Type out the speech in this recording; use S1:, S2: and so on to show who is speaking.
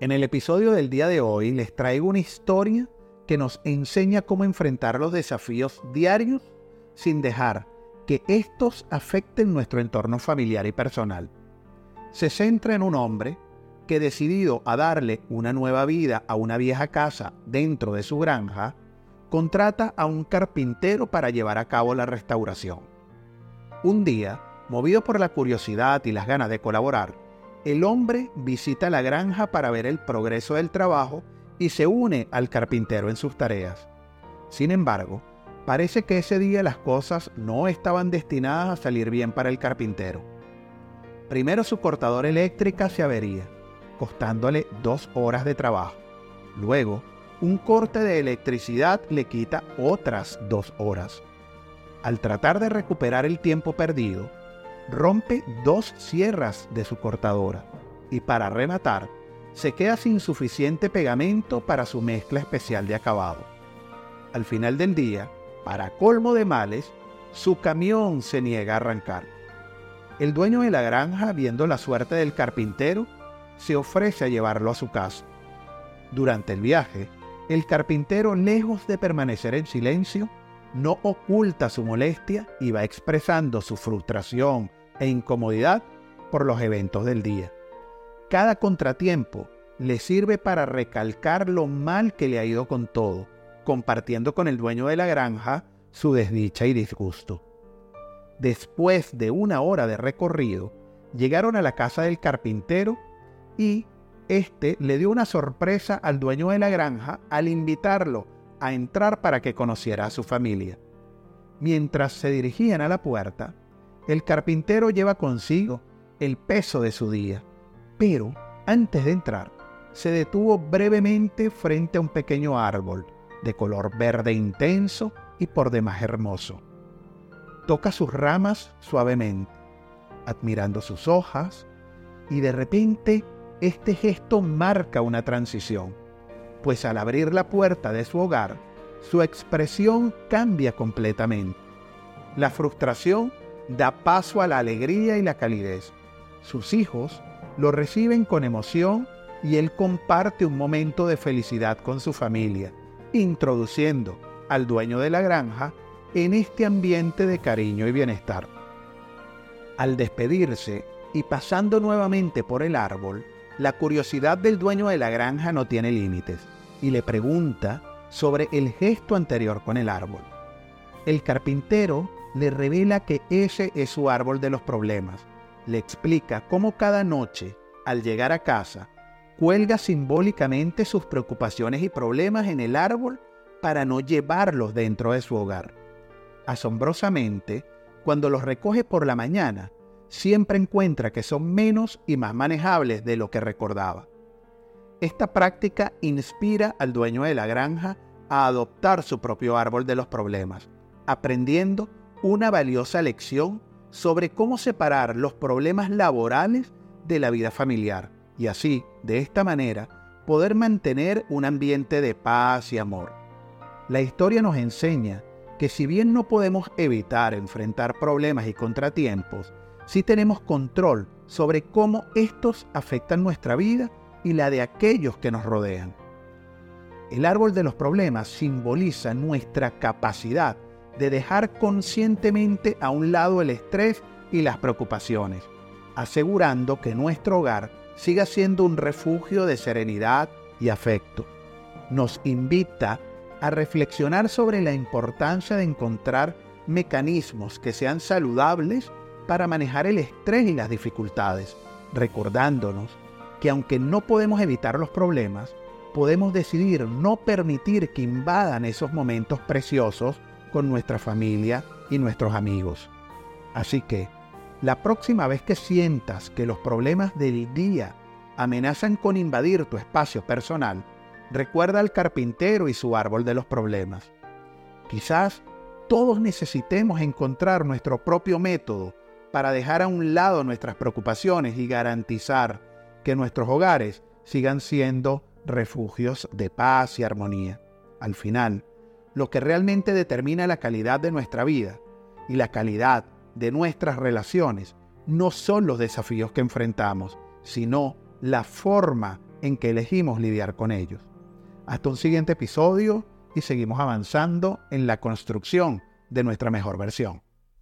S1: En el episodio del día de hoy les traigo una historia que nos enseña cómo enfrentar los desafíos diarios sin dejar que estos afecten nuestro entorno familiar y personal. Se centra en un hombre que decidido a darle una nueva vida a una vieja casa dentro de su granja, contrata a un carpintero para llevar a cabo la restauración. Un día, movido por la curiosidad y las ganas de colaborar, el hombre visita la granja para ver el progreso del trabajo y se une al carpintero en sus tareas. Sin embargo, parece que ese día las cosas no estaban destinadas a salir bien para el carpintero. Primero su cortadora eléctrica se avería, costándole dos horas de trabajo. Luego, un corte de electricidad le quita otras dos horas. Al tratar de recuperar el tiempo perdido, rompe dos sierras de su cortadora y para rematar, se queda sin suficiente pegamento para su mezcla especial de acabado. Al final del día, para colmo de males, su camión se niega a arrancar. El dueño de la granja, viendo la suerte del carpintero, se ofrece a llevarlo a su casa. Durante el viaje, el carpintero, lejos de permanecer en silencio, no oculta su molestia y va expresando su frustración e incomodidad por los eventos del día. Cada contratiempo le sirve para recalcar lo mal que le ha ido con todo, compartiendo con el dueño de la granja su desdicha y disgusto. Después de una hora de recorrido, llegaron a la casa del carpintero y éste le dio una sorpresa al dueño de la granja al invitarlo a entrar para que conociera a su familia. Mientras se dirigían a la puerta, el carpintero lleva consigo el peso de su día, pero antes de entrar, se detuvo brevemente frente a un pequeño árbol de color verde intenso y por demás hermoso. Toca sus ramas suavemente, admirando sus hojas, y de repente este gesto marca una transición, pues al abrir la puerta de su hogar, su expresión cambia completamente. La frustración da paso a la alegría y la calidez. Sus hijos lo reciben con emoción y él comparte un momento de felicidad con su familia, introduciendo al dueño de la granja en este ambiente de cariño y bienestar. Al despedirse y pasando nuevamente por el árbol, la curiosidad del dueño de la granja no tiene límites y le pregunta sobre el gesto anterior con el árbol. El carpintero le revela que ese es su árbol de los problemas. Le explica cómo cada noche, al llegar a casa, cuelga simbólicamente sus preocupaciones y problemas en el árbol para no llevarlos dentro de su hogar. Asombrosamente, cuando los recoge por la mañana, siempre encuentra que son menos y más manejables de lo que recordaba. Esta práctica inspira al dueño de la granja a adoptar su propio árbol de los problemas, aprendiendo una valiosa lección sobre cómo separar los problemas laborales de la vida familiar y así, de esta manera, poder mantener un ambiente de paz y amor. La historia nos enseña que si bien no podemos evitar enfrentar problemas y contratiempos, sí tenemos control sobre cómo estos afectan nuestra vida y la de aquellos que nos rodean. El árbol de los problemas simboliza nuestra capacidad de dejar conscientemente a un lado el estrés y las preocupaciones, asegurando que nuestro hogar siga siendo un refugio de serenidad y afecto. Nos invita a reflexionar sobre la importancia de encontrar mecanismos que sean saludables para manejar el estrés y las dificultades, recordándonos que aunque no podemos evitar los problemas, podemos decidir no permitir que invadan esos momentos preciosos con nuestra familia y nuestros amigos. Así que, la próxima vez que sientas que los problemas del día amenazan con invadir tu espacio personal, recuerda al carpintero y su árbol de los problemas. Quizás todos necesitemos encontrar nuestro propio método para dejar a un lado nuestras preocupaciones y garantizar que nuestros hogares sigan siendo refugios de paz y armonía. Al final, lo que realmente determina la calidad de nuestra vida y la calidad de nuestras relaciones no son los desafíos que enfrentamos, sino la forma en que elegimos lidiar con ellos. Hasta un siguiente episodio y seguimos avanzando en la construcción de nuestra mejor versión.